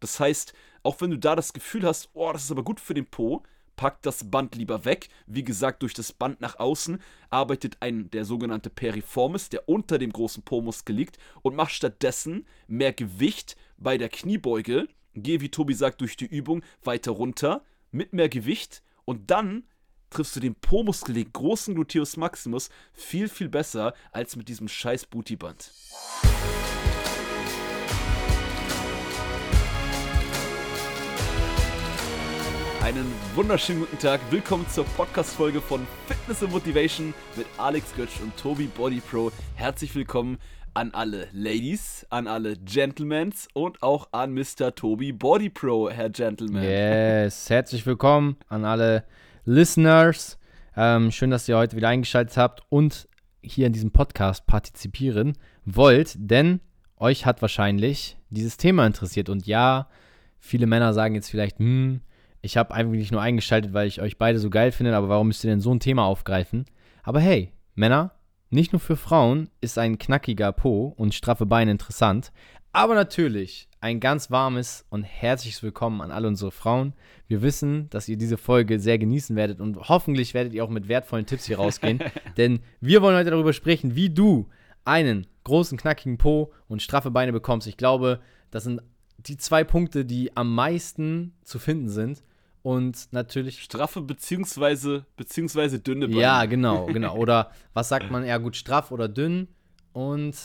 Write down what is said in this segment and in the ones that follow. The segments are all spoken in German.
Das heißt, auch wenn du da das Gefühl hast, oh, das ist aber gut für den Po, pack das Band lieber weg. Wie gesagt, durch das Band nach außen arbeitet ein der sogenannte Periformis, der unter dem großen Po-Muskel liegt, und mach stattdessen mehr Gewicht bei der Kniebeuge. Geh, wie Tobi sagt, durch die Übung weiter runter mit mehr Gewicht und dann triffst du den Po-Muskel, den großen Gluteus Maximus, viel, viel besser als mit diesem scheiß Bootyband. Einen wunderschönen guten Tag. Willkommen zur Podcast-Folge von Fitness and Motivation mit Alex Götsch und Tobi Body Pro. Herzlich willkommen an alle Ladies, an alle Gentlemen und auch an Mr. Tobi Body Pro, Herr Gentleman. Yes, herzlich willkommen an alle Listeners. Ähm, schön, dass ihr heute wieder eingeschaltet habt und hier in diesem Podcast partizipieren wollt, denn euch hat wahrscheinlich dieses Thema interessiert. Und ja, viele Männer sagen jetzt vielleicht, hm, ich habe eigentlich nur eingeschaltet, weil ich euch beide so geil finde, aber warum müsst ihr denn so ein Thema aufgreifen? Aber hey, Männer, nicht nur für Frauen ist ein knackiger Po und straffe Beine interessant, aber natürlich ein ganz warmes und herzliches Willkommen an alle unsere Frauen. Wir wissen, dass ihr diese Folge sehr genießen werdet und hoffentlich werdet ihr auch mit wertvollen Tipps hier rausgehen, denn wir wollen heute darüber sprechen, wie du einen großen, knackigen Po und straffe Beine bekommst. Ich glaube, das sind die zwei Punkte, die am meisten zu finden sind. Und natürlich. Straffe beziehungsweise, beziehungsweise dünne Beine. Ja, genau, genau. Oder was sagt man? Ja, gut, straff oder dünn. Und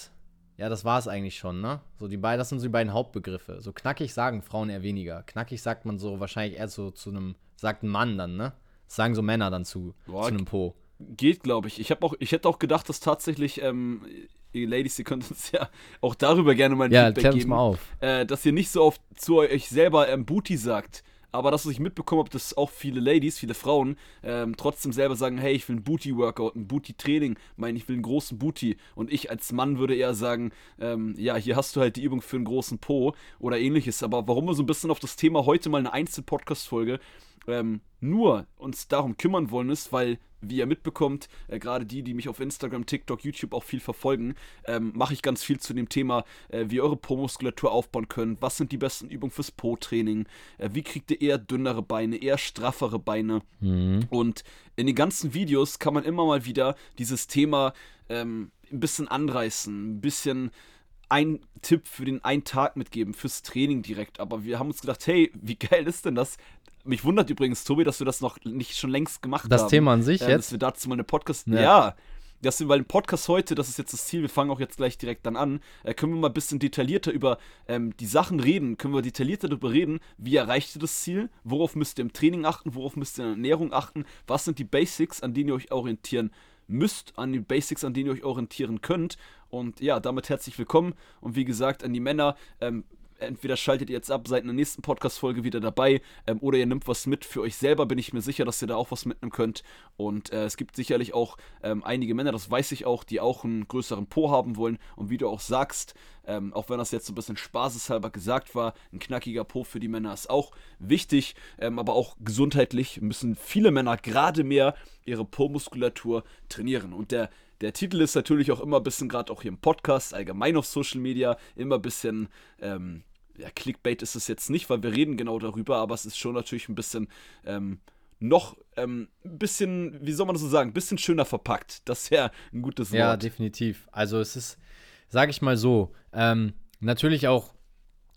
ja, das war es eigentlich schon, ne? So die beiden, das sind so die beiden Hauptbegriffe. So knackig sagen Frauen eher weniger. Knackig sagt man so wahrscheinlich eher so zu einem, sagt ein Mann dann, ne? Das sagen so Männer dann zu, Boah, zu einem Po. Geht, glaube ich. Ich, auch, ich hätte auch gedacht, dass tatsächlich, ähm, ihr Ladies, ihr könnt uns ja auch darüber gerne mal ein ja, Feedback geben. Mal auf. Äh, dass ihr nicht so oft zu euch selber ähm, Booty sagt aber das, was ich mitbekommen habe, dass auch viele Ladies, viele Frauen ähm, trotzdem selber sagen, hey, ich will ein Booty-Workout, ein Booty-Training, mein, ich will einen großen Booty. Und ich als Mann würde eher sagen, ähm, ja, hier hast du halt die Übung für einen großen Po oder ähnliches. Aber warum wir so ein bisschen auf das Thema heute mal eine Einzel-Podcast-Folge ähm, nur uns darum kümmern wollen, ist, weil, wie ihr mitbekommt, äh, gerade die, die mich auf Instagram, TikTok, YouTube auch viel verfolgen, ähm, mache ich ganz viel zu dem Thema, äh, wie ihr eure Po-Muskulatur aufbauen könnt, was sind die besten Übungen fürs Po-Training, äh, wie kriegt ihr eher dünnere Beine, eher straffere Beine. Mhm. Und in den ganzen Videos kann man immer mal wieder dieses Thema ähm, ein bisschen anreißen, ein bisschen ein Tipp für den einen Tag mitgeben, fürs Training direkt. Aber wir haben uns gedacht, hey, wie geil ist denn das, mich wundert übrigens, Tobi, dass wir das noch nicht schon längst gemacht das haben. Das Thema an sich äh, jetzt? Dass wir dazu mal eine Podcast. Ja. ja das sind, weil ein Podcast heute, das ist jetzt das Ziel, wir fangen auch jetzt gleich direkt dann an, äh, können wir mal ein bisschen detaillierter über ähm, die Sachen reden, können wir detaillierter darüber reden, wie erreicht ihr das Ziel, worauf müsst ihr im Training achten, worauf müsst ihr in der Ernährung achten, was sind die Basics, an denen ihr euch orientieren müsst, an die Basics, an denen ihr euch orientieren könnt. Und ja, damit herzlich willkommen. Und wie gesagt, an die Männer, ähm, entweder schaltet ihr jetzt ab, seid in der nächsten Podcast-Folge wieder dabei ähm, oder ihr nehmt was mit für euch selber. Bin ich mir sicher, dass ihr da auch was mitnehmen könnt. Und äh, es gibt sicherlich auch ähm, einige Männer, das weiß ich auch, die auch einen größeren Po haben wollen. Und wie du auch sagst, ähm, auch wenn das jetzt so ein bisschen spaßeshalber gesagt war, ein knackiger Po für die Männer ist auch wichtig, ähm, aber auch gesundheitlich müssen viele Männer gerade mehr ihre Po-Muskulatur trainieren. Und der der Titel ist natürlich auch immer ein bisschen, gerade auch hier im Podcast, allgemein auf Social Media, immer ein bisschen, ähm, ja, Clickbait ist es jetzt nicht, weil wir reden genau darüber, aber es ist schon natürlich ein bisschen, ähm, noch ähm, ein bisschen, wie soll man das so sagen, ein bisschen schöner verpackt. Das wäre ein gutes Wort. Ja, definitiv. Also es ist, sage ich mal so, ähm, natürlich auch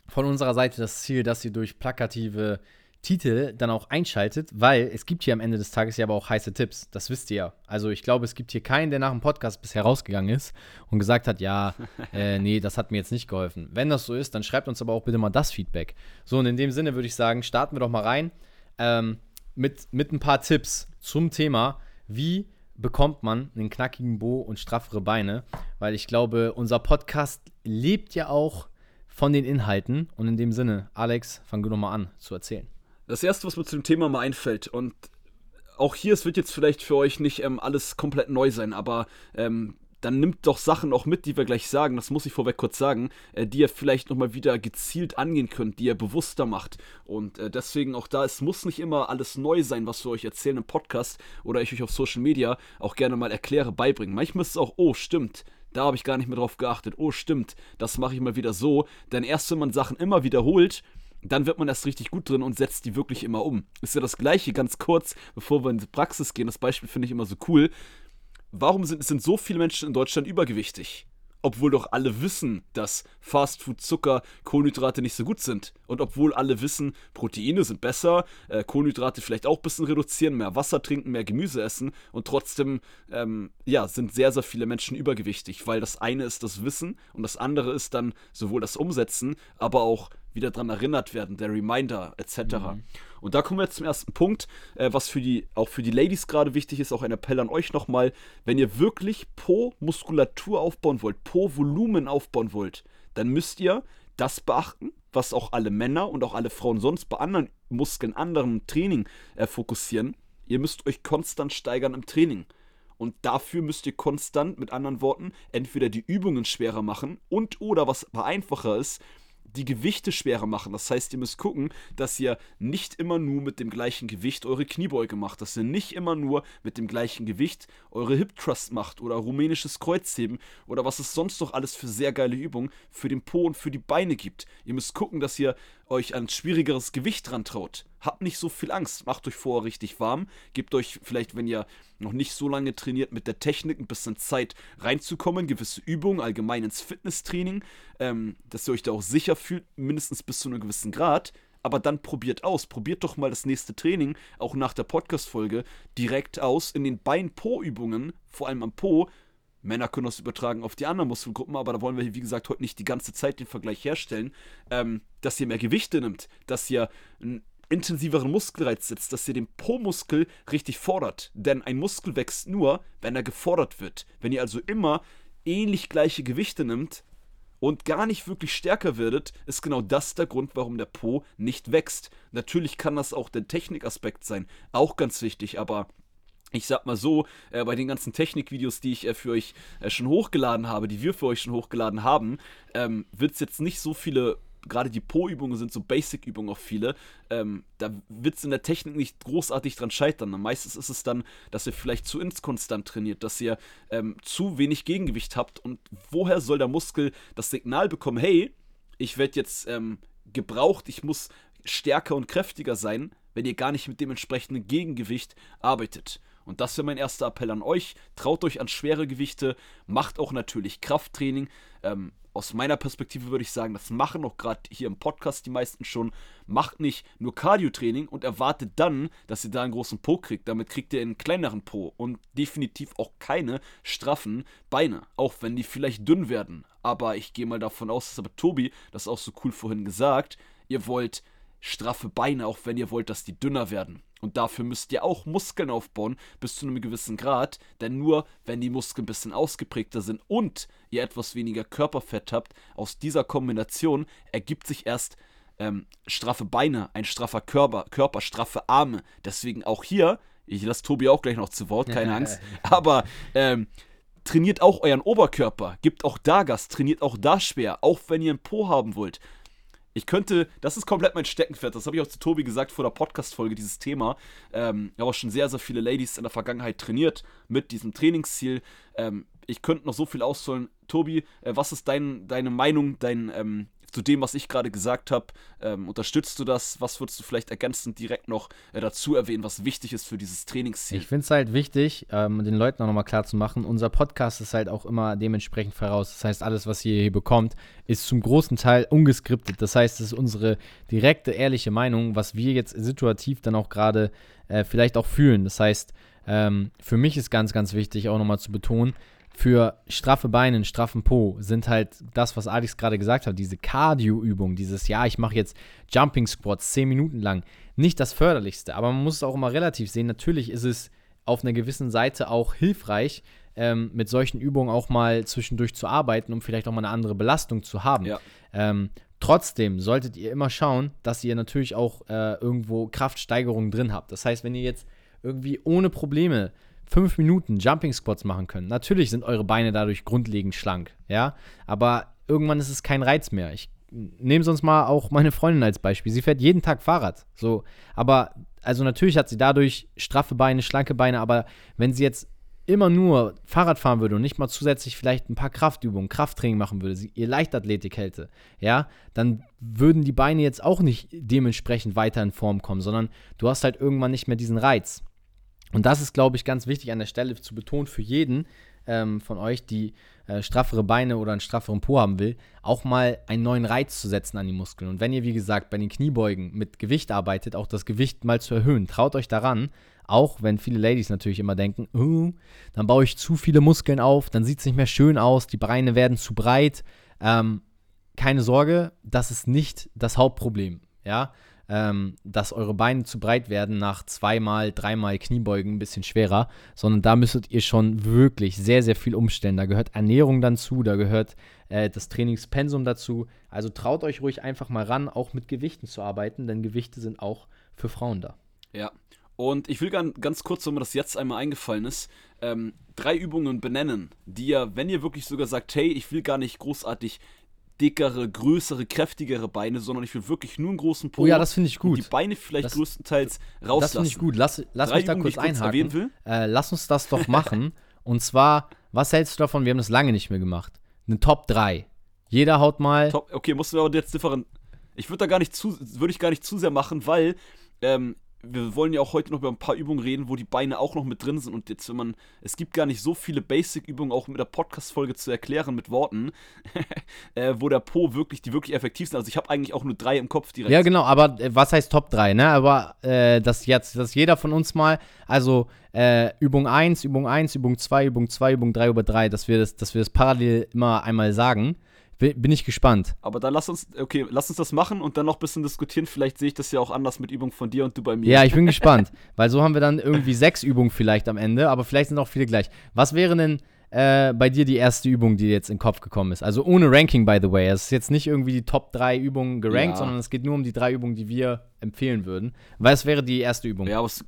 von unserer Seite das Ziel, dass sie durch plakative Titel dann auch einschaltet, weil es gibt hier am Ende des Tages ja aber auch heiße Tipps. Das wisst ihr ja. Also ich glaube, es gibt hier keinen, der nach dem Podcast bisher rausgegangen ist und gesagt hat, ja, äh, nee, das hat mir jetzt nicht geholfen. Wenn das so ist, dann schreibt uns aber auch bitte mal das Feedback. So, und in dem Sinne würde ich sagen, starten wir doch mal rein ähm, mit, mit ein paar Tipps zum Thema, wie bekommt man einen knackigen Bo und straffere Beine, weil ich glaube, unser Podcast lebt ja auch von den Inhalten und in dem Sinne, Alex, fang du nochmal an zu erzählen. Das erste, was mir zu dem Thema mal einfällt, und auch hier, es wird jetzt vielleicht für euch nicht ähm, alles komplett neu sein, aber ähm, dann nimmt doch Sachen auch mit, die wir gleich sagen, das muss ich vorweg kurz sagen, äh, die ihr vielleicht nochmal wieder gezielt angehen könnt, die ihr bewusster macht. Und äh, deswegen auch da, es muss nicht immer alles neu sein, was wir euch erzählen im Podcast oder ich euch auf Social Media auch gerne mal erkläre, beibringen. Manchmal ist es auch, oh, stimmt, da habe ich gar nicht mehr drauf geachtet. Oh, stimmt, das mache ich mal wieder so. Denn erst wenn man Sachen immer wiederholt, dann wird man erst richtig gut drin und setzt die wirklich immer um. Ist ja das gleiche, ganz kurz, bevor wir in die Praxis gehen. Das Beispiel finde ich immer so cool. Warum sind, sind so viele Menschen in Deutschland übergewichtig? obwohl doch alle wissen, dass Fastfood, Zucker, Kohlenhydrate nicht so gut sind. Und obwohl alle wissen, Proteine sind besser, äh, Kohlenhydrate vielleicht auch ein bisschen reduzieren, mehr Wasser trinken, mehr Gemüse essen. Und trotzdem, ähm, ja, sind sehr, sehr viele Menschen übergewichtig, weil das eine ist das Wissen und das andere ist dann sowohl das Umsetzen, aber auch wieder daran erinnert werden, der Reminder etc. Mhm. Und da kommen wir jetzt zum ersten Punkt, äh, was für die, auch für die Ladies gerade wichtig ist, auch ein Appell an euch nochmal, wenn ihr wirklich Po-Muskulatur aufbauen wollt, Po-Volumen aufbauen wollt, dann müsst ihr das beachten, was auch alle Männer und auch alle Frauen sonst bei anderen Muskeln, anderen Training äh, fokussieren. Ihr müsst euch konstant steigern im Training. Und dafür müsst ihr konstant, mit anderen Worten, entweder die Übungen schwerer machen und oder was einfacher ist, die Gewichte schwerer machen. Das heißt, ihr müsst gucken, dass ihr nicht immer nur mit dem gleichen Gewicht eure Kniebeuge macht, dass ihr nicht immer nur mit dem gleichen Gewicht eure Hip Thrust macht oder rumänisches Kreuzheben oder was es sonst noch alles für sehr geile Übungen für den Po und für die Beine gibt. Ihr müsst gucken, dass ihr euch an schwierigeres Gewicht dran traut. Habt nicht so viel Angst, macht euch vorher richtig warm, gebt euch vielleicht, wenn ihr noch nicht so lange trainiert, mit der Technik ein bisschen Zeit reinzukommen, gewisse Übungen, allgemein ins Fitnesstraining, ähm, dass ihr euch da auch sicher fühlt, mindestens bis zu einem gewissen Grad. Aber dann probiert aus. Probiert doch mal das nächste Training, auch nach der Podcast-Folge, direkt aus in den Bein-Po-Übungen, vor allem am Po, Männer können das übertragen auf die anderen Muskelgruppen, aber da wollen wir, wie gesagt, heute nicht die ganze Zeit den Vergleich herstellen, ähm, dass ihr mehr Gewichte nimmt, dass ihr einen intensiveren Muskelreiz setzt, dass ihr den Po-Muskel richtig fordert. Denn ein Muskel wächst nur, wenn er gefordert wird. Wenn ihr also immer ähnlich gleiche Gewichte nimmt und gar nicht wirklich stärker werdet, ist genau das der Grund, warum der Po nicht wächst. Natürlich kann das auch der Technikaspekt sein, auch ganz wichtig, aber ich sag mal so, äh, bei den ganzen Technikvideos, die ich äh, für euch äh, schon hochgeladen habe, die wir für euch schon hochgeladen haben, ähm, wird es jetzt nicht so viele, gerade die Po-Übungen sind so Basic-Übungen auch viele, ähm, da wird es in der Technik nicht großartig dran scheitern. Meistens ist es dann, dass ihr vielleicht zu inkonstant trainiert, dass ihr ähm, zu wenig Gegengewicht habt und woher soll der Muskel das Signal bekommen, hey, ich werde jetzt ähm, gebraucht, ich muss stärker und kräftiger sein, wenn ihr gar nicht mit dem entsprechenden Gegengewicht arbeitet. Und das wäre mein erster Appell an euch. Traut euch an schwere Gewichte, macht auch natürlich Krafttraining. Ähm, aus meiner Perspektive würde ich sagen, das machen auch gerade hier im Podcast die meisten schon. Macht nicht nur Cardio-Training und erwartet dann, dass ihr da einen großen Po kriegt. Damit kriegt ihr einen kleineren Po und definitiv auch keine straffen Beine, auch wenn die vielleicht dünn werden. Aber ich gehe mal davon aus, das hat Tobi das auch so cool vorhin gesagt. Ihr wollt straffe Beine, auch wenn ihr wollt, dass die dünner werden. Und dafür müsst ihr auch Muskeln aufbauen bis zu einem gewissen Grad, denn nur wenn die Muskeln ein bisschen ausgeprägter sind und ihr etwas weniger Körperfett habt, aus dieser Kombination ergibt sich erst ähm, straffe Beine, ein straffer Körper, Körper, straffe Arme. Deswegen auch hier, ich lasse Tobi auch gleich noch zu Wort, keine Angst, aber ähm, trainiert auch euren Oberkörper, gebt auch da Gas, trainiert auch da schwer, auch wenn ihr einen Po haben wollt. Ich könnte, das ist komplett mein Steckenpferd, das habe ich auch zu Tobi gesagt vor der Podcast-Folge, dieses Thema. Ähm, ich habe auch schon sehr, sehr viele Ladies in der Vergangenheit trainiert mit diesem Trainingsziel. Ähm, ich könnte noch so viel ausholen. Tobi, äh, was ist dein, deine Meinung, dein, ähm, zu dem, was ich gerade gesagt habe. Ähm, unterstützt du das? Was würdest du vielleicht ergänzend direkt noch äh, dazu erwähnen, was wichtig ist für dieses Trainingsziel? Ich finde es halt wichtig, ähm, den Leuten auch nochmal klar zu machen, unser Podcast ist halt auch immer dementsprechend voraus. Das heißt, alles, was ihr hier bekommt, ist zum großen Teil ungeskriptet. Das heißt, es ist unsere direkte, ehrliche Meinung, was wir jetzt situativ dann auch gerade äh, vielleicht auch fühlen. Das heißt, ähm, für mich ist ganz, ganz wichtig auch nochmal zu betonen, für straffe Beine, einen straffen Po sind halt das, was Alex gerade gesagt hat, diese Cardio-Übung, dieses, ja, ich mache jetzt Jumping Squats 10 Minuten lang, nicht das förderlichste, aber man muss es auch immer relativ sehen. Natürlich ist es auf einer gewissen Seite auch hilfreich, ähm, mit solchen Übungen auch mal zwischendurch zu arbeiten, um vielleicht auch mal eine andere Belastung zu haben. Ja. Ähm, trotzdem solltet ihr immer schauen, dass ihr natürlich auch äh, irgendwo Kraftsteigerungen drin habt. Das heißt, wenn ihr jetzt irgendwie ohne Probleme fünf Minuten Jumping Squats machen können. Natürlich sind eure Beine dadurch grundlegend schlank, ja, aber irgendwann ist es kein Reiz mehr. Ich nehme sonst mal auch meine Freundin als Beispiel. Sie fährt jeden Tag Fahrrad, so, aber also natürlich hat sie dadurch straffe Beine, schlanke Beine, aber wenn sie jetzt immer nur Fahrrad fahren würde und nicht mal zusätzlich vielleicht ein paar Kraftübungen, Krafttraining machen würde, ihr Leichtathletik hätte, ja, dann würden die Beine jetzt auch nicht dementsprechend weiter in Form kommen, sondern du hast halt irgendwann nicht mehr diesen Reiz. Und das ist, glaube ich, ganz wichtig an der Stelle zu betonen für jeden ähm, von euch, die äh, straffere Beine oder einen strafferen Po haben will, auch mal einen neuen Reiz zu setzen an die Muskeln. Und wenn ihr, wie gesagt, bei den Kniebeugen mit Gewicht arbeitet, auch das Gewicht mal zu erhöhen, traut euch daran, auch wenn viele Ladies natürlich immer denken, oh, dann baue ich zu viele Muskeln auf, dann sieht es nicht mehr schön aus, die Beine werden zu breit. Ähm, keine Sorge, das ist nicht das Hauptproblem. Ja, ähm, dass eure Beine zu breit werden nach zweimal, dreimal Kniebeugen ein bisschen schwerer, sondern da müsstet ihr schon wirklich sehr, sehr viel umstellen. Da gehört Ernährung dann zu, da gehört äh, das Trainingspensum dazu. Also traut euch ruhig einfach mal ran, auch mit Gewichten zu arbeiten, denn Gewichte sind auch für Frauen da. Ja, und ich will ganz kurz, wenn mir das jetzt einmal eingefallen ist, ähm, drei Übungen benennen, die ihr, wenn ihr wirklich sogar sagt, hey, ich will gar nicht großartig dickere, größere, kräftigere Beine, sondern ich will wirklich nur einen großen Po. Oh ja, das finde ich gut. die Beine vielleicht das, größtenteils rauslassen. Das finde ich gut. Lass, lass mich da Übungen, kurz einhaken. Kurz äh, lass uns das doch machen. Und zwar, was hältst du davon? Wir haben das lange nicht mehr gemacht. Eine Top 3. Jeder haut mal. Top, okay, musst du aber jetzt different. Ich würde da gar nicht zu, würde ich gar nicht zu sehr machen, weil ähm, wir wollen ja auch heute noch über ein paar Übungen reden, wo die Beine auch noch mit drin sind. Und jetzt, wenn man, es gibt gar nicht so viele Basic-Übungen auch mit der Podcast-Folge zu erklären mit Worten, äh, wo der Po wirklich, die wirklich effektiv sind. Also ich habe eigentlich auch nur drei im Kopf direkt. Ja, genau, aber äh, was heißt Top 3, ne? Aber äh, dass jetzt, dass jeder von uns mal, also äh, Übung 1, Übung 1, Übung 2, Übung 2, Übung 3 über 3, dass wir das, dass wir das parallel immer einmal sagen. Bin ich gespannt. Aber dann lass uns, okay, lass uns das machen und dann noch ein bisschen diskutieren. Vielleicht sehe ich das ja auch anders mit Übungen von dir und du bei mir. Ja, ich bin gespannt. Weil so haben wir dann irgendwie sechs Übungen vielleicht am Ende, aber vielleicht sind auch viele gleich. Was wäre denn äh, bei dir die erste Übung, die jetzt in den Kopf gekommen ist? Also ohne Ranking, by the way. Es ist jetzt nicht irgendwie die Top 3 Übungen gerankt, ja. sondern es geht nur um die drei Übungen, die wir empfehlen würden. Was wäre die erste Übung? Ja, aber es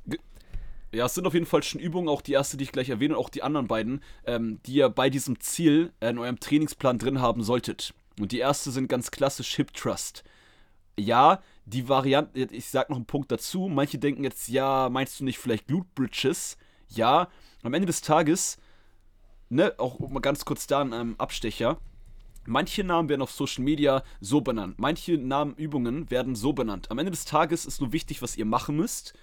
ja, es sind auf jeden Fall schon Übungen, auch die erste, die ich gleich erwähne, und auch die anderen beiden, ähm, die ihr bei diesem Ziel in eurem Trainingsplan drin haben solltet. Und die erste sind ganz klassisch Hip Trust. Ja, die Variante, ich sag noch einen Punkt dazu. Manche denken jetzt, ja, meinst du nicht vielleicht Glute Bridges? Ja, am Ende des Tages, ne, auch mal ganz kurz da ein ähm, Abstecher. Manche Namen werden auf Social Media so benannt. Manche Namenübungen werden so benannt. Am Ende des Tages ist nur wichtig, was ihr machen müsst.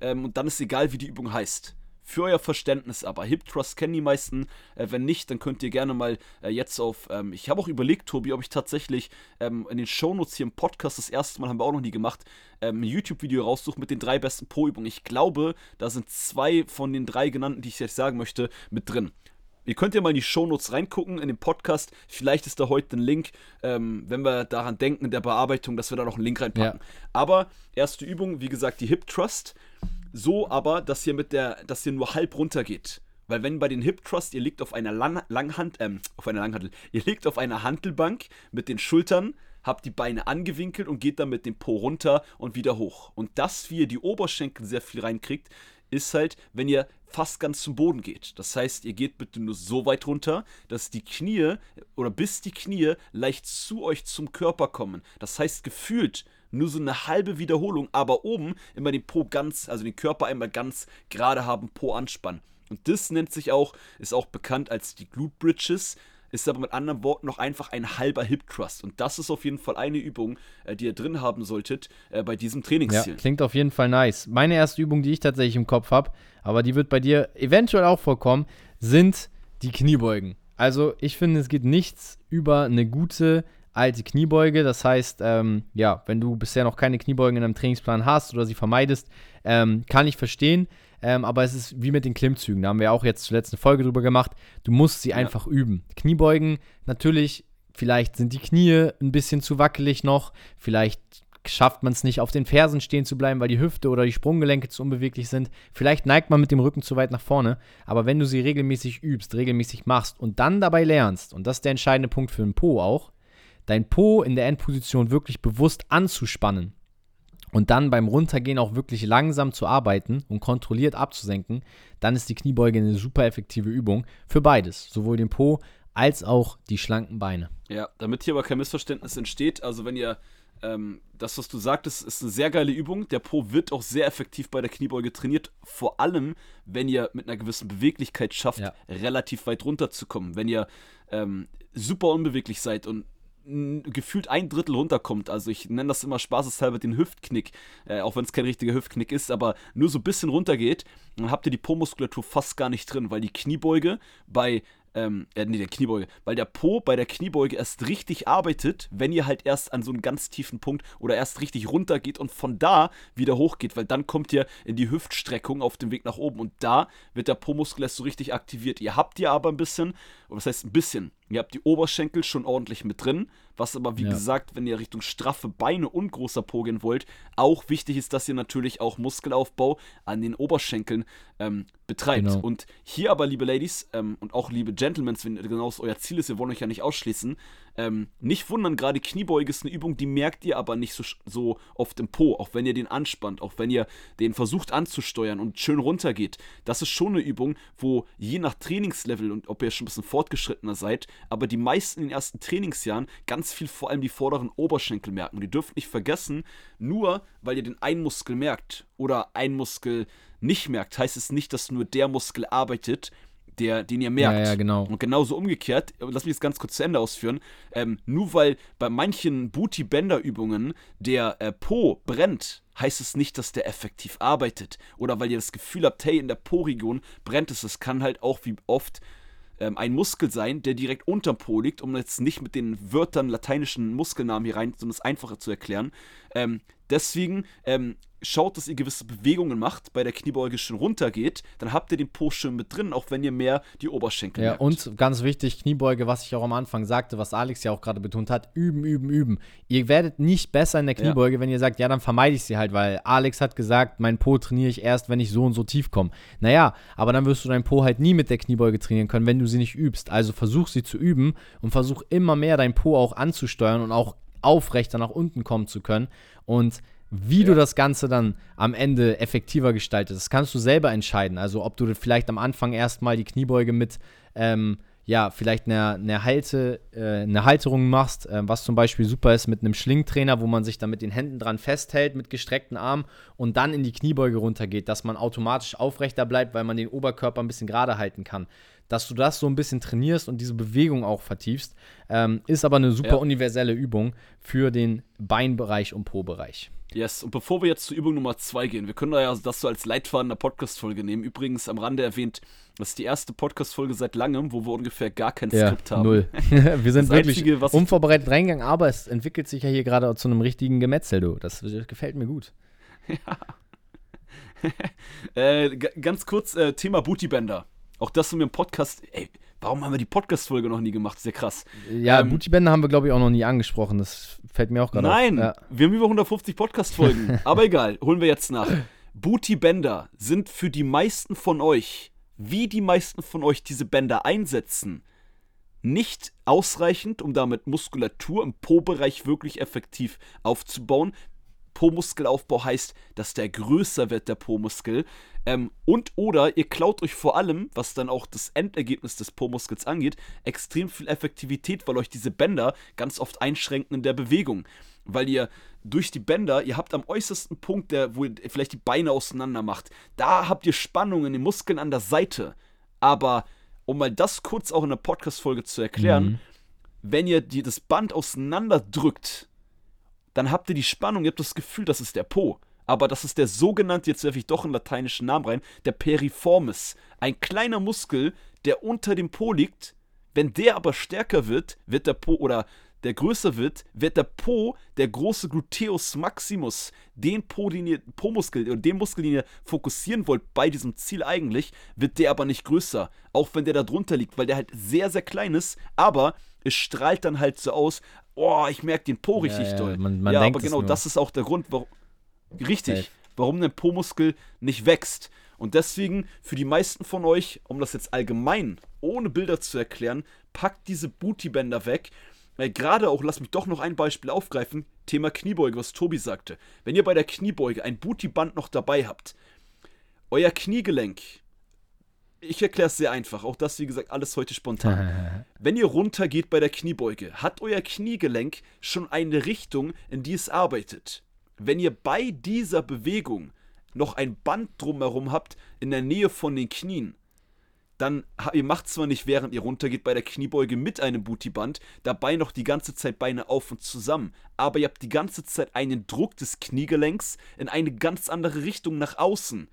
Ähm, und dann ist egal, wie die Übung heißt. Für euer Verständnis aber. Hip Trust kennen die meisten. Äh, wenn nicht, dann könnt ihr gerne mal äh, jetzt auf. Ähm, ich habe auch überlegt, Tobi, ob ich tatsächlich ähm, in den Shownotes hier im Podcast, das erste Mal haben wir auch noch nie gemacht, ähm, ein YouTube-Video raussuche mit den drei besten Po-Übungen. Ich glaube, da sind zwei von den drei genannten, die ich jetzt sagen möchte, mit drin. Ihr könnt ja mal in die Shownotes reingucken in den Podcast. Vielleicht ist da heute ein Link, ähm, wenn wir daran denken, in der Bearbeitung, dass wir da noch einen Link reinpacken. Ja. Aber erste Übung, wie gesagt, die Hip Trust. So aber, dass ihr mit der, dass ihr nur halb runter geht. Weil wenn bei den Hip Trust, ihr liegt auf einer Lang Langhand, ähm, auf einer Langhantel, ihr liegt auf einer Hantelbank mit den Schultern, habt die Beine angewinkelt und geht dann mit dem Po runter und wieder hoch. Und das, wie ihr die Oberschenkel sehr viel reinkriegt, ist halt, wenn ihr fast ganz zum Boden geht. Das heißt, ihr geht bitte nur so weit runter, dass die Knie oder bis die Knie leicht zu euch zum Körper kommen. Das heißt, gefühlt nur so eine halbe Wiederholung, aber oben immer den Po ganz, also den Körper einmal ganz gerade haben, Po anspannen. Und das nennt sich auch, ist auch bekannt als die Glute Bridges, ist aber mit anderen Worten noch einfach ein halber Hip Thrust. Und das ist auf jeden Fall eine Übung, äh, die ihr drin haben solltet äh, bei diesem Trainingsziel. Ja, klingt auf jeden Fall nice. Meine erste Übung, die ich tatsächlich im Kopf habe, aber die wird bei dir eventuell auch vorkommen, sind die Kniebeugen. Also ich finde, es geht nichts über eine gute alte Kniebeuge. Das heißt, ähm, ja, wenn du bisher noch keine Kniebeugen in deinem Trainingsplan hast oder sie vermeidest, ähm, kann ich verstehen. Ähm, aber es ist wie mit den Klimmzügen. Da haben wir auch jetzt zuletzt eine Folge drüber gemacht. Du musst sie ja. einfach üben. Kniebeugen, natürlich, vielleicht sind die Knie ein bisschen zu wackelig noch. Vielleicht schafft man es nicht, auf den Fersen stehen zu bleiben, weil die Hüfte oder die Sprunggelenke zu unbeweglich sind. Vielleicht neigt man mit dem Rücken zu weit nach vorne. Aber wenn du sie regelmäßig übst, regelmäßig machst und dann dabei lernst, und das ist der entscheidende Punkt für den Po auch, dein Po in der Endposition wirklich bewusst anzuspannen und dann beim Runtergehen auch wirklich langsam zu arbeiten und kontrolliert abzusenken, dann ist die Kniebeuge eine super effektive Übung für beides, sowohl den Po als auch die schlanken Beine. Ja, damit hier aber kein Missverständnis entsteht, also wenn ihr ähm, das, was du sagtest, ist eine sehr geile Übung. Der Po wird auch sehr effektiv bei der Kniebeuge trainiert. Vor allem, wenn ihr mit einer gewissen Beweglichkeit schafft, ja. relativ weit runterzukommen. Wenn ihr ähm, super unbeweglich seid und gefühlt ein Drittel runterkommt. Also ich nenne das immer spaßeshalber den Hüftknick, äh, auch wenn es kein richtiger Hüftknick ist, aber nur so ein bisschen runtergeht, dann habt ihr die Po-Muskulatur fast gar nicht drin, weil die Kniebeuge bei ähm, äh, nee, der Kniebeuge, weil der Po bei der Kniebeuge erst richtig arbeitet, wenn ihr halt erst an so einen ganz tiefen Punkt oder erst richtig runter geht und von da wieder hochgeht, weil dann kommt ihr in die Hüftstreckung auf dem Weg nach oben und da wird der Po-Muskel erst so richtig aktiviert. Ihr habt ja aber ein bisschen, was heißt ein bisschen, ihr habt die Oberschenkel schon ordentlich mit drin, was aber, wie ja. gesagt, wenn ihr Richtung straffe Beine und großer Po gehen wollt, auch wichtig ist, dass ihr natürlich auch Muskelaufbau an den Oberschenkeln ähm, betreibt. Genau. Und hier aber, liebe Ladies ähm, und auch liebe Gentlemen, wenn genau das euer Ziel ist, wir wollen euch ja nicht ausschließen, ähm, nicht wundern, gerade Kniebeuge ist eine Übung, die merkt ihr aber nicht so, so oft im Po, auch wenn ihr den anspannt, auch wenn ihr den versucht anzusteuern und schön runtergeht. Das ist schon eine Übung, wo je nach Trainingslevel und ob ihr schon ein bisschen fortgeschrittener seid, aber die meisten in den ersten Trainingsjahren ganz viel vor allem die vorderen Oberschenkel merken. ihr dürft nicht vergessen, nur weil ihr den einen Muskel merkt oder ein Muskel nicht merkt, heißt es nicht, dass nur der Muskel arbeitet, der, den ihr merkt. Ja, ja, genau. Und genauso umgekehrt, lass mich das ganz kurz zu Ende ausführen, ähm, nur weil bei manchen Booty-Bender-Übungen der äh, Po brennt, heißt es nicht, dass der effektiv arbeitet. Oder weil ihr das Gefühl habt, hey, in der Po-Region brennt es. Es kann halt auch wie oft ähm, ein Muskel sein, der direkt unterm Po liegt, um jetzt nicht mit den Wörtern lateinischen Muskelnamen hier rein, sondern es einfacher zu erklären. Ähm, deswegen ähm, schaut, dass ihr gewisse Bewegungen macht, bei der Kniebeuge schon runtergeht, dann habt ihr den Po schön mit drin, auch wenn ihr mehr die Oberschenkel Ja, merkt. und ganz wichtig, Kniebeuge, was ich auch am Anfang sagte, was Alex ja auch gerade betont hat, üben, üben, üben. Ihr werdet nicht besser in der Kniebeuge, ja. wenn ihr sagt, ja, dann vermeide ich sie halt, weil Alex hat gesagt, mein Po trainiere ich erst, wenn ich so und so tief komme. Naja, aber dann wirst du dein Po halt nie mit der Kniebeuge trainieren können, wenn du sie nicht übst. Also versuch sie zu üben und versuch immer mehr dein Po auch anzusteuern und auch aufrechter nach unten kommen zu können. Und wie ja. du das Ganze dann am Ende effektiver gestaltest, das kannst du selber entscheiden. Also ob du vielleicht am Anfang erstmal die Kniebeuge mit, ähm, ja, vielleicht einer, einer, Halte, äh, eine Halterung machst, äh, was zum Beispiel super ist mit einem Schlingtrainer, wo man sich dann mit den Händen dran festhält, mit gestreckten Armen und dann in die Kniebeuge runtergeht, dass man automatisch aufrechter bleibt, weil man den Oberkörper ein bisschen gerade halten kann. Dass du das so ein bisschen trainierst und diese Bewegung auch vertiefst, ähm, ist aber eine super ja. universelle Übung für den Beinbereich und Po-Bereich. Yes, und bevor wir jetzt zu Übung Nummer 2 gehen, wir können da ja das so als Leitfaden der Podcast-Folge nehmen. Übrigens am Rande erwähnt, das ist die erste Podcast-Folge seit langem, wo wir ungefähr gar kein ja, Skript haben. Null. wir sind das wirklich Einzige, unvorbereitet reingegangen, aber es entwickelt sich ja hier gerade zu einem richtigen Gemetzel, du. Das, das gefällt mir gut. Ja. äh, ganz kurz, äh, Thema Bootybänder. Auch das in mir im Podcast, ey, Warum haben wir die Podcast-Folge noch nie gemacht? Sehr krass. Ja, ähm, Bootybänder haben wir, glaube ich, auch noch nie angesprochen. Das fällt mir auch gerade auf. Nein, ja. wir haben über 150 Podcast-Folgen. Aber egal, holen wir jetzt nach. Bootybänder sind für die meisten von euch, wie die meisten von euch diese Bänder einsetzen, nicht ausreichend, um damit Muskulatur im Po-Bereich wirklich effektiv aufzubauen. Po-Muskelaufbau heißt, dass der größer wird, der Po-Muskel. Ähm, und oder ihr klaut euch vor allem, was dann auch das Endergebnis des Po-Muskels angeht, extrem viel Effektivität, weil euch diese Bänder ganz oft einschränken in der Bewegung. Weil ihr durch die Bänder, ihr habt am äußersten Punkt, der, wo ihr vielleicht die Beine auseinander macht, da habt ihr Spannungen in den Muskeln an der Seite. Aber um mal das kurz auch in der Podcast-Folge zu erklären, mhm. wenn ihr die, das Band auseinanderdrückt, dann habt ihr die Spannung, ihr habt das Gefühl, das ist der Po. Aber das ist der sogenannte, jetzt werfe ich doch einen lateinischen Namen rein, der Periformis. Ein kleiner Muskel, der unter dem Po liegt. Wenn der aber stärker wird, wird der Po oder der größer wird, wird der Po, der große Gluteus Maximus, den Po, den ihr, Po-Muskel oder den Muskel, den ihr fokussieren wollt bei diesem Ziel eigentlich, wird der aber nicht größer. Auch wenn der da drunter liegt, weil der halt sehr, sehr klein ist, aber es strahlt dann halt so aus, oh, ich merke den Po richtig ja, doll. Man, man ja, aber genau das ist auch der Grund, warum. Richtig, warum der Po-Muskel nicht wächst. Und deswegen, für die meisten von euch, um das jetzt allgemein, ohne Bilder zu erklären, packt diese Booty-Bänder weg. Weil gerade auch, lass mich doch noch ein Beispiel aufgreifen, Thema Kniebeuge, was Tobi sagte. Wenn ihr bei der Kniebeuge ein Booty-Band noch dabei habt, euer Kniegelenk ich erkläre es sehr einfach. Auch das, wie gesagt, alles heute spontan. Wenn ihr runter geht bei der Kniebeuge, hat euer Kniegelenk schon eine Richtung, in die es arbeitet. Wenn ihr bei dieser Bewegung noch ein Band drumherum habt in der Nähe von den Knien, dann ihr macht zwar nicht, während ihr runtergeht bei der Kniebeuge mit einem Bootyband, dabei noch die ganze Zeit Beine auf und zusammen, aber ihr habt die ganze Zeit einen Druck des Kniegelenks in eine ganz andere Richtung nach außen.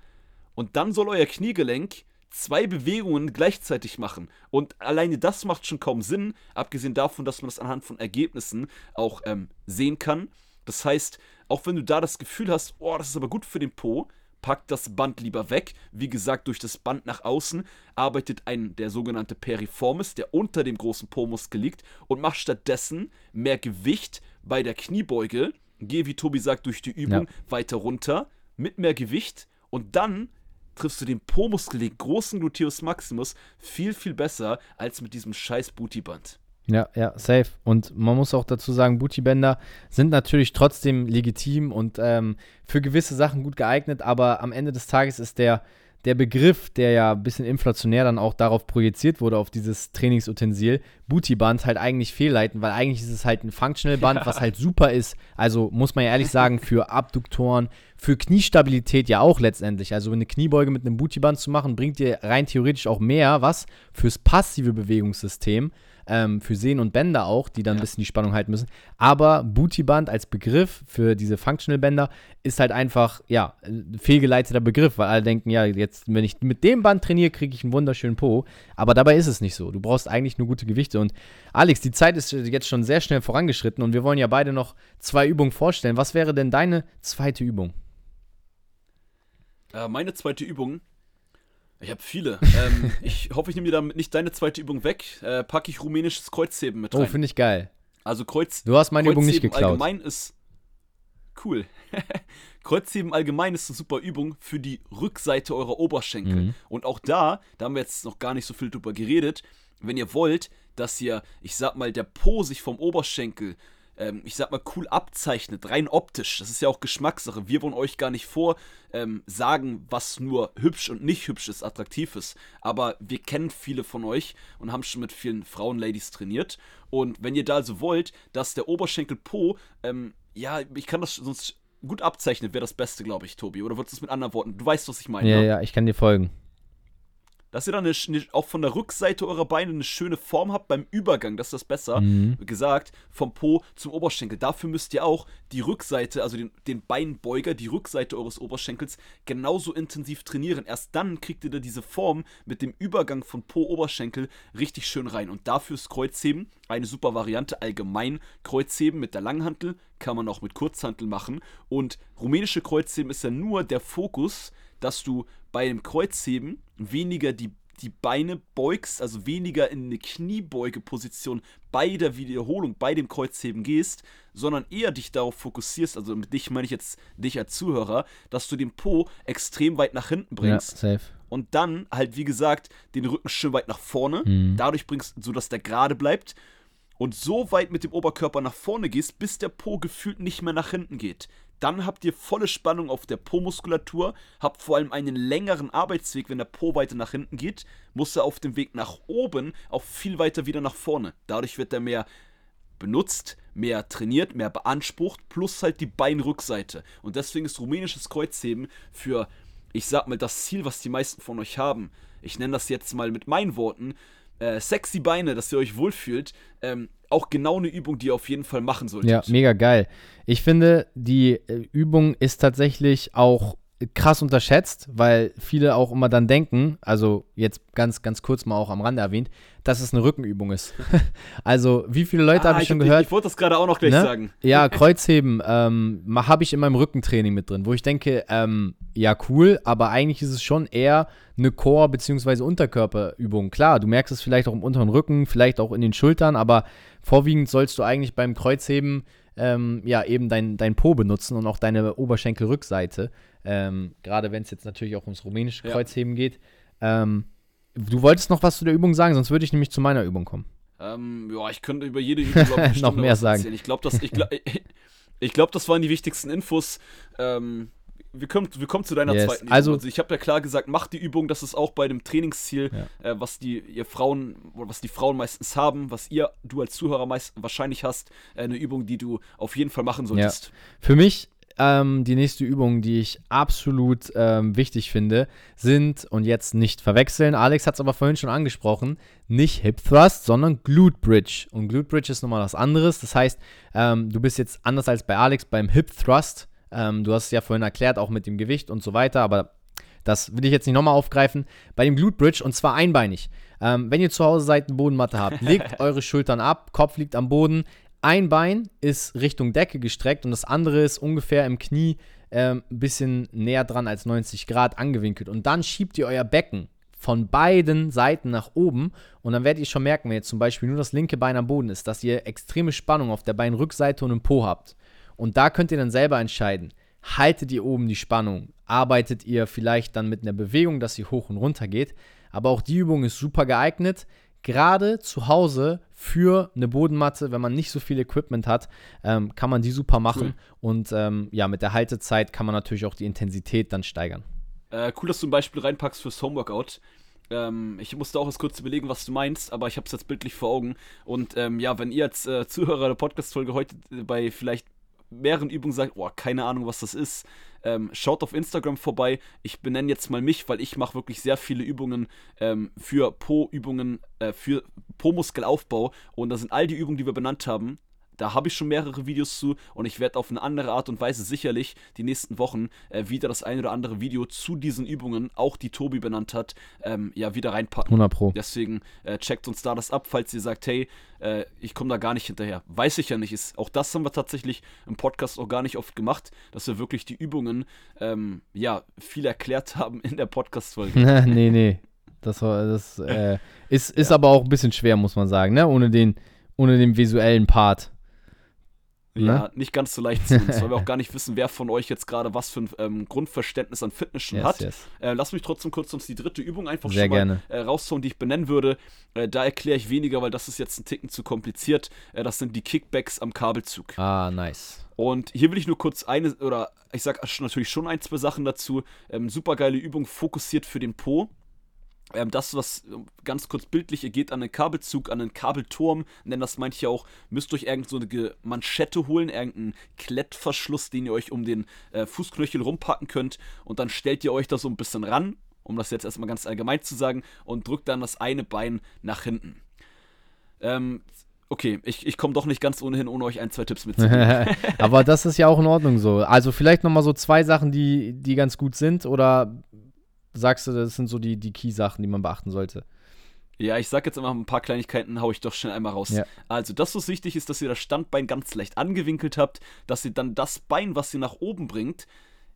Und dann soll euer Kniegelenk zwei Bewegungen gleichzeitig machen. Und alleine das macht schon kaum Sinn, abgesehen davon, dass man das anhand von Ergebnissen auch ähm, sehen kann. Das heißt, auch wenn du da das Gefühl hast, oh, das ist aber gut für den Po, pack das Band lieber weg. Wie gesagt, durch das Band nach außen arbeitet ein der sogenannte Periformis, der unter dem großen Po-Muskel liegt, und mach stattdessen mehr Gewicht bei der Kniebeuge. Geh, wie Tobi sagt, durch die Übung ja. weiter runter mit mehr Gewicht und dann triffst du den Po-Muskel, den großen Gluteus Maximus, viel, viel besser als mit diesem scheiß Bootyband. Ja, ja, safe. Und man muss auch dazu sagen, Bootybänder sind natürlich trotzdem legitim und ähm, für gewisse Sachen gut geeignet, aber am Ende des Tages ist der, der Begriff, der ja ein bisschen inflationär dann auch darauf projiziert wurde, auf dieses Trainingsutensil, Bootyband, halt eigentlich fehlleiten, weil eigentlich ist es halt ein Functional Band, ja. was halt super ist. Also muss man ja ehrlich sagen, für Abduktoren, für Kniestabilität ja auch letztendlich. Also eine Kniebeuge mit einem Bootyband zu machen, bringt dir rein theoretisch auch mehr was fürs passive Bewegungssystem ähm, für Sehnen und Bänder auch, die dann ja. ein bisschen die Spannung halten müssen. Aber Bootyband als Begriff für diese Functional Bänder ist halt einfach, ja, ein fehlgeleiteter Begriff, weil alle denken, ja, jetzt, wenn ich mit dem Band trainiere, kriege ich einen wunderschönen Po. Aber dabei ist es nicht so. Du brauchst eigentlich nur gute Gewichte. Und Alex, die Zeit ist jetzt schon sehr schnell vorangeschritten und wir wollen ja beide noch zwei Übungen vorstellen. Was wäre denn deine zweite Übung? Äh, meine zweite Übung ich habe viele. ähm, ich hoffe, ich nehme dir damit nicht deine zweite Übung weg. Äh, packe ich rumänisches Kreuzheben mit oh, rein. Oh, finde ich geil. Also Kreuz. Du hast meine Übung nicht geklaut. allgemein ist cool. Kreuzheben allgemein ist eine super Übung für die Rückseite eurer Oberschenkel. Mhm. Und auch da, da haben wir jetzt noch gar nicht so viel drüber geredet. Wenn ihr wollt, dass ihr, ich sag mal, der Po sich vom Oberschenkel ähm, ich sag mal, cool abzeichnet, rein optisch. Das ist ja auch Geschmackssache. Wir wollen euch gar nicht vor ähm, sagen, was nur hübsch und nicht hübsch ist, attraktiv ist. Aber wir kennen viele von euch und haben schon mit vielen Frauen-Ladies trainiert. Und wenn ihr da also wollt, dass der Oberschenkel Po, ähm, ja, ich kann das sonst gut abzeichnen, wäre das Beste, glaube ich, Tobi. Oder würdest du es mit anderen Worten? Du weißt, was ich meine. Ja, ne? ja, ich kann dir folgen dass ihr dann eine, eine, auch von der Rückseite eurer Beine eine schöne Form habt beim Übergang. Das ist das besser. Mhm. Gesagt, vom Po zum Oberschenkel. Dafür müsst ihr auch die Rückseite, also den, den Beinbeuger, die Rückseite eures Oberschenkels genauso intensiv trainieren. Erst dann kriegt ihr da diese Form mit dem Übergang von Po-Oberschenkel richtig schön rein. Und dafür ist Kreuzheben eine super Variante. Allgemein Kreuzheben mit der Langhantel kann man auch mit Kurzhantel machen. Und rumänische Kreuzheben ist ja nur der Fokus, dass du bei dem Kreuzheben weniger die, die Beine beugst, also weniger in eine Kniebeugeposition bei der Wiederholung, bei dem Kreuzheben gehst, sondern eher dich darauf fokussierst, also mit dich meine ich jetzt dich als Zuhörer, dass du den Po extrem weit nach hinten bringst. Ja, safe. Und dann halt, wie gesagt, den Rücken schön weit nach vorne. Mhm. Dadurch bringst du, so dass der gerade bleibt und so weit mit dem Oberkörper nach vorne gehst, bis der Po gefühlt nicht mehr nach hinten geht. Dann habt ihr volle Spannung auf der Po-Muskulatur, habt vor allem einen längeren Arbeitsweg, wenn der Po weiter nach hinten geht, muss er auf dem Weg nach oben auch viel weiter wieder nach vorne. Dadurch wird er mehr benutzt, mehr trainiert, mehr beansprucht, plus halt die Beinrückseite. Und deswegen ist rumänisches Kreuzheben für, ich sag mal, das Ziel, was die meisten von euch haben. Ich nenne das jetzt mal mit meinen Worten, äh, sexy Beine, dass ihr euch wohlfühlt, ähm, auch genau eine Übung, die ihr auf jeden Fall machen solltet. Ja, mega geil. Ich finde, die äh, Übung ist tatsächlich auch krass unterschätzt, weil viele auch immer dann denken, also jetzt ganz, ganz kurz mal auch am Rande erwähnt, dass es eine Rückenübung ist. also, wie viele Leute ah, habe ich, ich schon gehört? Ich, ich wollte das gerade auch noch gleich ne? sagen. Ja, Kreuzheben ähm, habe ich in meinem Rückentraining mit drin, wo ich denke, ähm, ja, cool, aber eigentlich ist es schon eher eine Core- bzw. Unterkörperübung. Klar, du merkst es vielleicht auch im unteren Rücken, vielleicht auch in den Schultern, aber vorwiegend sollst du eigentlich beim Kreuzheben ähm, ja eben dein, dein Po benutzen und auch deine Oberschenkelrückseite. Ähm, Gerade wenn es jetzt natürlich auch ums rumänische Kreuzheben ja. geht. Ähm, du wolltest noch was zu der Übung sagen, sonst würde ich nämlich zu meiner Übung kommen. Ähm, ja, ich könnte über jede Übung noch mehr sagen. Ich glaube, das, ich, glaub, ich, ich glaub, das waren die wichtigsten Infos. Ähm, wir kommen, wir kommen zu deiner Yes, zweiten Übung. also- Also, ich habe ja klar gesagt, mach die Übung, das ist auch bei dem Trainingsziel, Ja. äh, was die ihr Frauen, was die Frauen meistens haben, was ihr, du als Zuhörer meist wahrscheinlich hast, äh, eine Übung, die du auf jeden Fall machen solltest. Für mich ähm, die nächste Übung, die ich absolut ähm, wichtig finde, sind, und jetzt nicht verwechseln, Alex hat es aber vorhin schon angesprochen, nicht Hip Thrust, sondern Glute Bridge. Und Glute Bridge ist nochmal was anderes. Das heißt, ähm, du bist jetzt anders als bei Alex beim Hip Thrust. Ähm, du hast es ja vorhin erklärt, auch mit dem Gewicht und so weiter, aber das will ich jetzt nicht nochmal aufgreifen. Bei dem Glute Bridge und zwar einbeinig. Ähm, wenn ihr zu Hause seid, eine Bodenmatte habt, legt eure Schultern ab, Kopf liegt am Boden. Ein Bein ist Richtung Decke gestreckt und das andere ist ungefähr im Knie ähm, ein bisschen näher dran als 90 Grad angewinkelt. Und dann schiebt ihr euer Becken von beiden Seiten nach oben und dann werdet ihr schon merken, wenn jetzt zum Beispiel nur das linke Bein am Boden ist, dass ihr extreme Spannung auf der Beinrückseite und im Po habt. Und da könnt ihr dann selber entscheiden, haltet ihr oben die Spannung, arbeitet ihr vielleicht dann mit einer Bewegung, dass sie hoch und runter geht. Aber auch die Übung ist super geeignet, gerade zu Hause für eine Bodenmatte, wenn man nicht so viel Equipment hat, ähm, kann man die super machen. Und ähm, ja, mit der Haltezeit kann man natürlich auch die Intensität dann steigern. Äh, cool, dass du ein Beispiel reinpackst fürs Homeworkout. Ähm, ich musste auch erst kurz überlegen, was du meinst, aber ich habe es jetzt bildlich vor Augen. Und ähm, ja, wenn ihr als äh, Zuhörer der Podcast-Folge heute bei vielleicht mehreren Übungen sagt, oh, keine Ahnung, was das ist, ähm, schaut auf Instagram vorbei. Ich benenne jetzt mal mich, weil ich mache wirklich sehr viele Übungen ähm, für Po-Übungen, äh, für Po-Muskelaufbau. Und da sind all die Übungen, die wir benannt haben. Da habe ich schon mehrere Videos zu und ich werde auf eine andere Art und Weise sicherlich die nächsten Wochen äh, wieder das ein oder andere Video zu diesen Übungen, auch die Tobi benannt hat, ähm, ja, wieder reinpacken. 100 Pro. Deswegen äh, checkt uns da das ab, falls ihr sagt, hey, äh, ich komme da gar nicht hinterher. Weiß ich ja nicht. Ist, auch das haben wir tatsächlich im Podcast auch gar nicht oft gemacht, dass wir wirklich die Übungen ähm, ja viel erklärt haben in der Podcast-Folge. nee, nee. Das, war, das äh, ist, ist aber auch ein bisschen schwer, muss man sagen, ne? Ohne den, ohne den visuellen Part. Ne? Ja, nicht ganz so leicht zu uns, weil wir auch gar nicht wissen, wer von euch jetzt gerade was für ein ähm, Grundverständnis an Fitness schon Yes, hat. yes. Äh, lass mich trotzdem kurz uns die dritte Übung einfach Sehr schon mal gerne. äh, raushauen, die ich benennen würde. Äh, da erkläre ich weniger, weil das ist jetzt ein Ticken zu kompliziert. Äh, das sind die Kickbacks am Kabelzug. Ah, nice. Und hier will ich nur kurz eine, oder ich sag natürlich schon ein, zwei Sachen dazu. Ähm, supergeile Übung, fokussiert für den Po. Ähm, das, was ähm, ganz kurz bildlich, ihr geht an einen Kabelzug, an einen Kabelturm, nennen das manche auch, müsst euch irgend so Manschette holen, irgendeinen Klettverschluss, den ihr euch um den äh, Fußknöchel rumpacken könnt. Und dann stellt ihr euch da so ein bisschen ran, um das jetzt erstmal ganz allgemein zu sagen, und drückt dann das eine Bein nach hinten. Ähm, okay, ich, ich komme doch nicht ganz ohnehin, ohne euch ein, zwei Tipps mitzugeben. aber das ist ja auch in Ordnung so. Also vielleicht nochmal so zwei Sachen, die, die ganz gut sind oder sagst du, das sind so die, die Key-Sachen, die man beachten sollte? Ja, ich sag jetzt immer ein paar Kleinigkeiten, hau ich doch schnell einmal raus. Ja. Also, das, was wichtig ist, dass ihr das Standbein ganz leicht angewinkelt habt, dass ihr dann das Bein, was ihr nach oben bringt,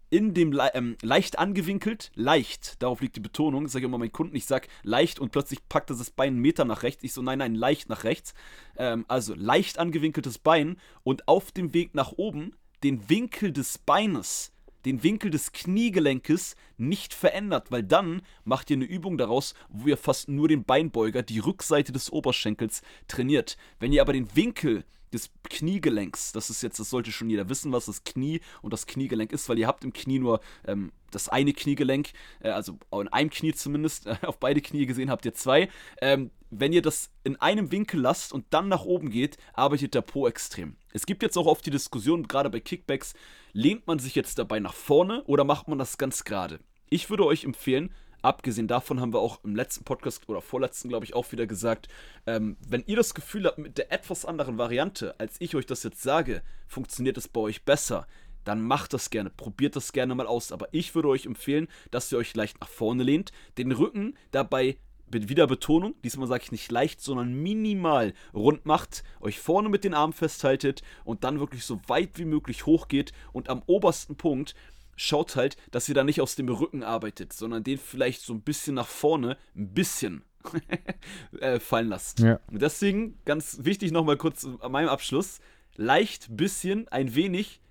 in dem Le ähm, leicht angewinkelt, leicht, darauf liegt die Betonung, sage ich immer meinen Kunden, ich sag leicht und plötzlich packt er das Bein einen Meter nach rechts. Ich so, nein, nein, leicht nach rechts. Ähm, also leicht angewinkeltes Bein und auf dem Weg nach oben den Winkel des Beines den Winkel des Kniegelenkes nicht verändert, weil dann macht ihr eine Übung daraus, wo ihr fast nur den Beinbeuger, die Rückseite des Oberschenkels trainiert. Wenn ihr aber den Winkel des Kniegelenks, das ist jetzt, das sollte schon jeder wissen, was das Knie und das Kniegelenk ist, weil ihr habt im Knie nur ähm, das eine Kniegelenk, äh, also in einem Knie zumindest, äh, auf beide Knie gesehen habt ihr zwei. Ähm, wenn ihr das in einem Winkel lasst und dann nach oben geht, arbeitet der Po extrem. Es gibt jetzt auch oft die Diskussion, gerade bei Kickbacks, lehnt man sich jetzt dabei nach vorne oder macht man das ganz gerade? Ich würde euch empfehlen, abgesehen davon haben wir auch im letzten Podcast oder vorletzten, glaube ich, auch wieder gesagt, ähm, wenn ihr das Gefühl habt, mit der etwas anderen Variante, als ich euch das jetzt sage, funktioniert es bei euch besser, dann macht das gerne, probiert das gerne mal aus. Aber ich würde euch empfehlen, dass ihr euch leicht nach vorne lehnt, den Rücken dabei mit wieder Betonung, diesmal sage ich nicht leicht, sondern minimal rund macht, euch vorne mit den Armen festhaltet und dann wirklich so weit wie möglich hochgeht und am obersten Punkt schaut halt, dass ihr da nicht aus dem Rücken arbeitet, sondern den vielleicht so ein bisschen nach vorne, ein bisschen äh, fallen lasst. Ja. Deswegen, ganz wichtig nochmal kurz an meinem Abschluss, leicht, bisschen, ein wenig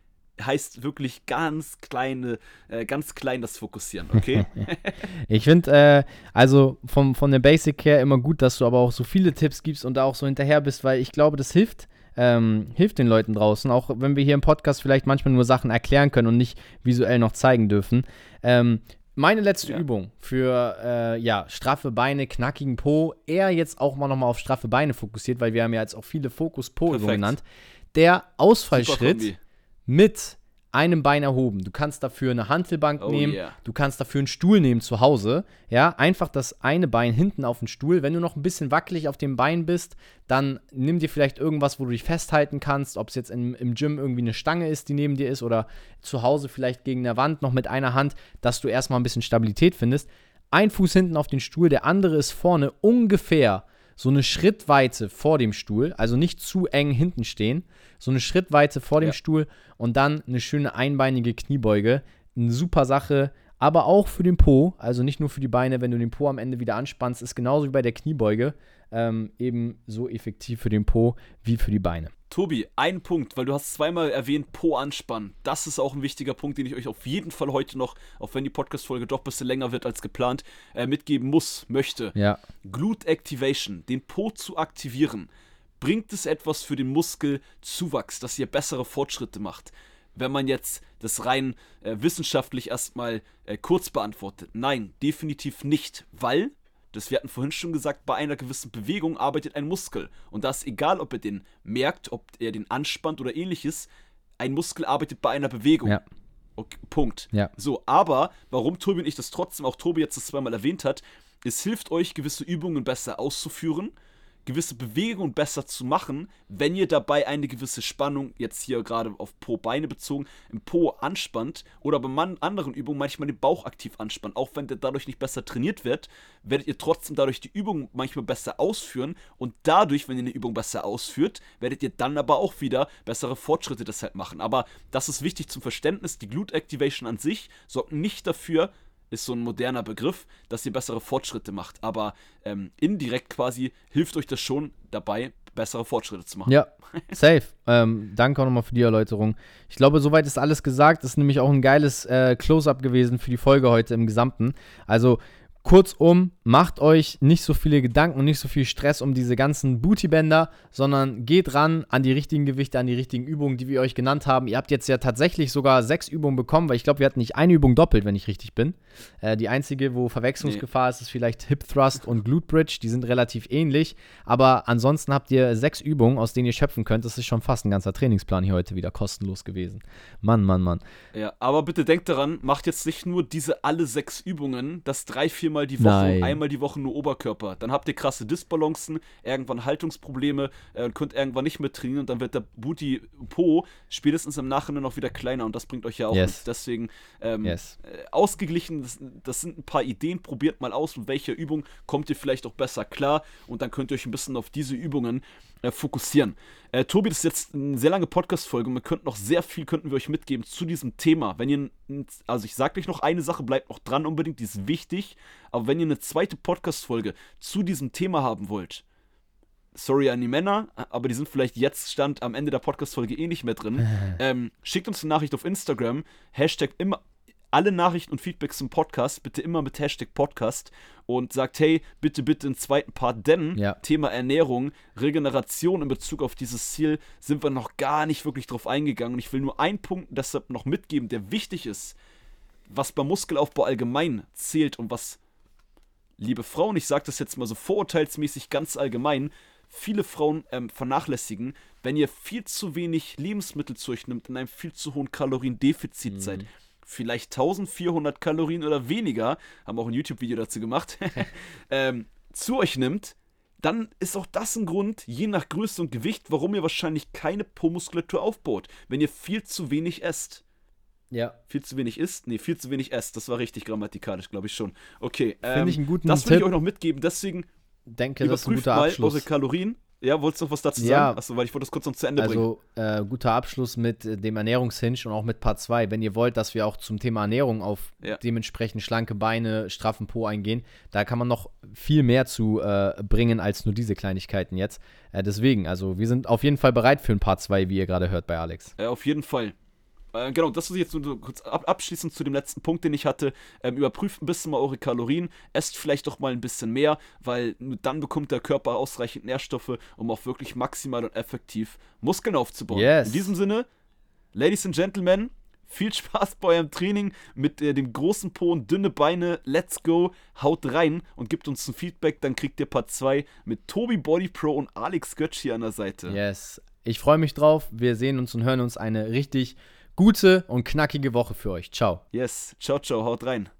heißt wirklich ganz kleine, äh, ganz klein das Fokussieren, okay? Ich finde, äh, also vom, von der Basic her immer gut, dass du aber auch so viele Tipps gibst und da auch so hinterher bist, weil ich glaube, das hilft ähm, hilft den Leuten draußen, auch wenn wir hier im Podcast vielleicht manchmal nur Sachen erklären können und nicht visuell noch zeigen dürfen. Ähm, meine letzte ja. Übung für äh, ja, straffe Beine, knackigen Po, eher jetzt auch mal nochmal auf straffe Beine fokussiert, weil wir haben ja jetzt auch viele Fokus Po-Übungen genannt. Der Ausfallschritt mit einem Bein erhoben. Du kannst dafür eine Hantelbank oh, nehmen, yeah. du kannst dafür einen Stuhl nehmen zu Hause. Ja, einfach das eine Bein hinten auf den Stuhl. Wenn du noch ein bisschen wackelig auf dem Bein bist, dann nimm dir vielleicht irgendwas, wo du dich festhalten kannst, ob es jetzt im, im Gym irgendwie eine Stange ist, die neben dir ist, oder zu Hause vielleicht gegen der Wand noch mit einer Hand, dass du erstmal ein bisschen Stabilität findest. Ein Fuß hinten auf den Stuhl, der andere ist vorne ungefähr so eine Schrittweite vor dem Stuhl, also nicht zu eng hinten stehen, so eine Schrittweite vor dem ja. Stuhl und dann eine schöne einbeinige Kniebeuge. Eine super Sache, aber auch für den Po, also nicht nur für die Beine, wenn du den Po am Ende wieder anspannst, ist genauso wie bei der Kniebeuge ähm, eben so effektiv für den Po wie für die Beine. Tobi, ein Punkt, weil du hast zweimal erwähnt, Po anspannen. Das ist auch ein wichtiger Punkt, den ich euch auf jeden Fall heute noch, auch wenn die Podcast-Folge doch ein bisschen länger wird als geplant, äh, mitgeben muss, möchte. Ja. Glute Activation, den Po zu aktivieren, bringt es etwas für den Muskelzuwachs, dass ihr bessere Fortschritte macht. Wenn man jetzt das rein äh, wissenschaftlich erstmal äh, kurz beantwortet. Nein, definitiv nicht, weil das, wir hatten vorhin schon gesagt, bei einer gewissen Bewegung arbeitet ein Muskel. Und das egal, ob er den merkt, ob er den anspannt oder ähnliches, ein Muskel arbeitet bei einer Bewegung. Ja. Okay, Punkt. Ja. So, aber warum Tobi und ich das trotzdem, auch Tobi jetzt das zweimal erwähnt hat, es hilft euch, gewisse Übungen besser auszuführen gewisse Bewegungen besser zu machen, wenn ihr dabei eine gewisse Spannung, jetzt hier gerade auf Po-Beine bezogen, im Po anspannt oder bei anderen Übungen manchmal den Bauch aktiv anspannt. Auch wenn der dadurch nicht besser trainiert wird, werdet ihr trotzdem dadurch die Übung manchmal besser ausführen und dadurch, wenn ihr eine Übung besser ausführt, werdet ihr dann aber auch wieder bessere Fortschritte deshalb machen. Aber das ist wichtig zum Verständnis, die Glute Activation an sich sorgt nicht dafür, ist so ein moderner Begriff, dass ihr bessere Fortschritte macht. Aber ähm, indirekt quasi hilft euch das schon dabei, bessere Fortschritte zu machen. Ja, safe. ähm, danke auch nochmal für die Erläuterung. Ich glaube, soweit ist alles gesagt. Das ist nämlich auch ein geiles äh, Close-up gewesen für die Folge heute im Gesamten. Also Kurzum, macht euch nicht so viele Gedanken und nicht so viel Stress um diese ganzen Bootybänder, sondern geht ran an die richtigen Gewichte, an die richtigen Übungen, die wir euch genannt haben. Ihr habt jetzt ja tatsächlich sogar sechs Übungen bekommen, weil ich glaube, wir hatten nicht eine Übung doppelt, wenn ich richtig bin. Äh, die einzige, wo Verwechslungsgefahr nee. ist, ist vielleicht Hip Thrust und Glute Bridge. Die sind relativ ähnlich, aber ansonsten habt ihr sechs Übungen, aus denen ihr schöpfen könnt. Das ist schon fast ein ganzer Trainingsplan hier heute wieder kostenlos gewesen. Mann, Mann, Mann. Ja, aber bitte denkt daran, macht jetzt nicht nur diese alle sechs Übungen, das drei, vier Mal die Woche Nein. einmal die Woche nur Oberkörper. Dann habt ihr krasse Disbalancen, irgendwann Haltungsprobleme äh, und könnt irgendwann nicht mehr trainieren und dann wird der Booty Po spätestens im Nachhinein noch wieder kleiner und das bringt euch ja auch yes. nichts. Deswegen ähm, yes. äh, ausgeglichen, das, das, sind ein paar Ideen, probiert mal aus, mit welcher Übung kommt ihr vielleicht auch besser klar und dann könnt ihr euch ein bisschen auf diese Übungen äh, fokussieren. Äh, Tobi, das ist jetzt eine sehr lange Podcast-Folge und wir könnten noch sehr viel könnten wir euch mitgeben zu diesem Thema. Wenn ihr, also ich sage euch noch eine Sache, bleibt noch dran unbedingt, die ist wichtig, aber wenn ihr eine zweite Podcast-Folge zu diesem Thema haben wollt, sorry an die Männer, aber die sind vielleicht jetzt Stand am Ende der Podcast-Folge eh nicht mehr drin. ähm, schickt uns eine Nachricht auf Instagram, Hashtag immer alle Nachrichten und Feedbacks zum Podcast bitte immer mit Hashtag Podcast und sagt, hey, bitte, bitte einen zweiten Part, denn ja. Thema Ernährung, Regeneration in Bezug auf dieses Ziel sind wir noch gar nicht wirklich drauf eingegangen. Und ich will nur einen Punkt deshalb noch mitgeben, der wichtig ist, was beim Muskelaufbau allgemein zählt und was, liebe Frauen, ich sage das jetzt mal so vorurteilsmäßig ganz allgemein, viele Frauen ähm, vernachlässigen, wenn ihr viel zu wenig Lebensmittel zu euch nimmt, in einem viel zu hohen Kaloriendefizit mhm. seid vielleicht 1400 Kalorien oder weniger, haben auch ein YouTube-Video dazu gemacht, ähm, zu euch nimmt, dann ist auch das ein Grund, je nach Größe und Gewicht, warum ihr wahrscheinlich keine Po-Muskulatur aufbaut, wenn ihr viel zu wenig esst. Ja. Viel zu wenig isst? Nee, viel zu wenig esst. Das war richtig grammatikalisch, glaube ich schon. Okay. Ähm, Finde ich einen guten Das will ich euch noch mitgeben. Deswegen denke, das ist ein guter Abschluss. mal eure Kalorien. Ja, wolltest du noch was dazu ja, sagen? Achso, weil ich wollte das kurz noch zu Ende also, bringen. Also, äh, guter Abschluss mit äh, dem Ernährungshinge und auch mit Part 2. Wenn ihr wollt, dass wir auch zum Thema Ernährung auf ja. dementsprechend schlanke Beine, straffen Po eingehen, da kann man noch viel mehr zu äh, bringen als nur diese Kleinigkeiten jetzt. Äh, deswegen, also, wir sind auf jeden Fall bereit für ein Part 2, wie ihr gerade hört bei Alex. Ja, auf jeden Fall. Äh, genau, das was ich jetzt nur kurz ab abschließend zu dem letzten Punkt, den ich hatte. Ähm, überprüft ein bisschen mal eure Kalorien, esst vielleicht doch mal ein bisschen mehr, weil nur dann bekommt der Körper ausreichend Nährstoffe, um auch wirklich maximal und effektiv Muskeln aufzubauen. Yes. In diesem Sinne, Ladies and Gentlemen, viel Spaß bei eurem Training mit äh, dem großen Po und dünne Beine. Let's go. Haut rein und gebt uns ein Feedback. Dann kriegt ihr Part 2 mit Tobi Body Pro und Alex Götz hier an der Seite. Yes. Ich freue mich drauf. Wir sehen uns und hören uns eine richtig gute und knackige Woche für euch. Ciao. Yes. Ciao, ciao. Haut rein.